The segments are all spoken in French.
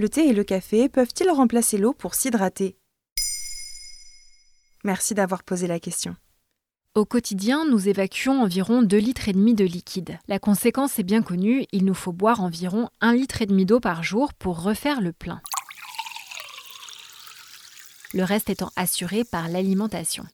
Le thé et le café peuvent-ils remplacer l'eau pour s'hydrater? Merci d'avoir posé la question. Au quotidien, nous évacuons environ 2 litres et demi de liquide. La conséquence est bien connue, il nous faut boire environ 1 litre et demi d'eau par jour pour refaire le plein. Le reste étant assuré par l'alimentation.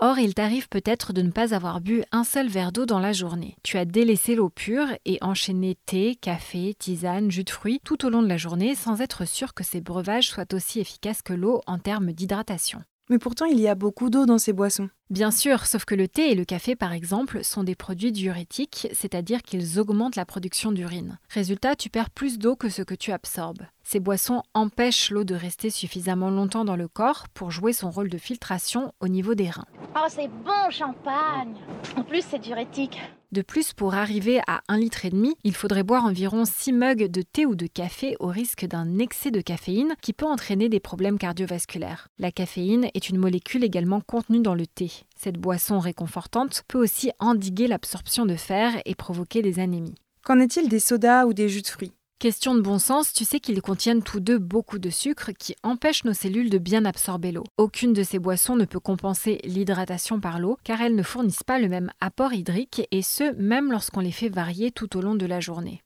Or, il t'arrive peut-être de ne pas avoir bu un seul verre d'eau dans la journée. Tu as délaissé l'eau pure et enchaîné thé, café, tisane, jus de fruits tout au long de la journée sans être sûr que ces breuvages soient aussi efficaces que l'eau en termes d'hydratation. Mais pourtant, il y a beaucoup d'eau dans ces boissons. Bien sûr, sauf que le thé et le café, par exemple, sont des produits diurétiques, c'est-à-dire qu'ils augmentent la production d'urine. Résultat, tu perds plus d'eau que ce que tu absorbes. Ces boissons empêchent l'eau de rester suffisamment longtemps dans le corps pour jouer son rôle de filtration au niveau des reins. Oh, c'est bon, champagne En plus, c'est diurétique. De plus, pour arriver à 1,5 litre, il faudrait boire environ 6 mugs de thé ou de café au risque d'un excès de caféine qui peut entraîner des problèmes cardiovasculaires. La caféine est une molécule également contenue dans le thé. Cette boisson réconfortante peut aussi endiguer l'absorption de fer et provoquer des anémies. Qu'en est-il des sodas ou des jus de fruits? Question de bon sens, tu sais qu'ils contiennent tous deux beaucoup de sucre qui empêche nos cellules de bien absorber l'eau. Aucune de ces boissons ne peut compenser l'hydratation par l'eau car elles ne fournissent pas le même apport hydrique et ce même lorsqu'on les fait varier tout au long de la journée.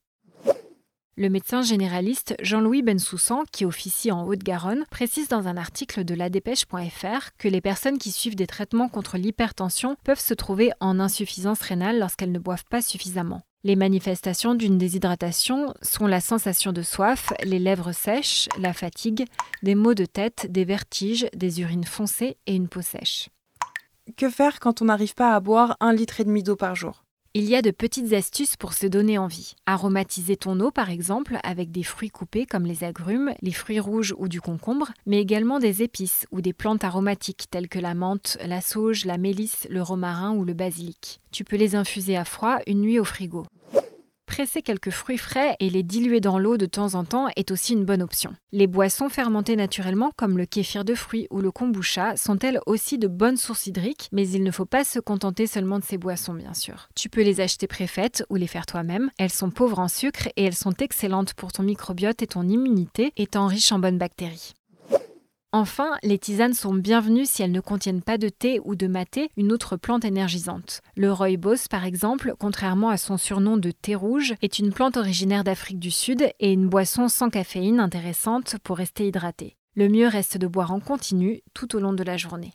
Le médecin généraliste Jean-Louis Bensoussan, qui officie en Haute-Garonne, précise dans un article de ladépêche.fr que les personnes qui suivent des traitements contre l'hypertension peuvent se trouver en insuffisance rénale lorsqu'elles ne boivent pas suffisamment. Les manifestations d'une déshydratation sont la sensation de soif, les lèvres sèches, la fatigue, des maux de tête, des vertiges, des urines foncées et une peau sèche. Que faire quand on n'arrive pas à boire un litre et demi d'eau par jour? Il y a de petites astuces pour se donner envie. Aromatiser ton eau, par exemple, avec des fruits coupés comme les agrumes, les fruits rouges ou du concombre, mais également des épices ou des plantes aromatiques telles que la menthe, la sauge, la mélisse, le romarin ou le basilic. Tu peux les infuser à froid une nuit au frigo. Presser quelques fruits frais et les diluer dans l'eau de temps en temps est aussi une bonne option. Les boissons fermentées naturellement, comme le kéfir de fruits ou le kombucha, sont elles aussi de bonnes sources hydriques, mais il ne faut pas se contenter seulement de ces boissons, bien sûr. Tu peux les acheter préfaites ou les faire toi-même. Elles sont pauvres en sucre et elles sont excellentes pour ton microbiote et ton immunité, étant riches en bonnes bactéries. Enfin, les tisanes sont bienvenues si elles ne contiennent pas de thé ou de maté, une autre plante énergisante. Le rooibos, par exemple, contrairement à son surnom de thé rouge, est une plante originaire d'Afrique du Sud et une boisson sans caféine intéressante pour rester hydraté. Le mieux reste de boire en continu tout au long de la journée.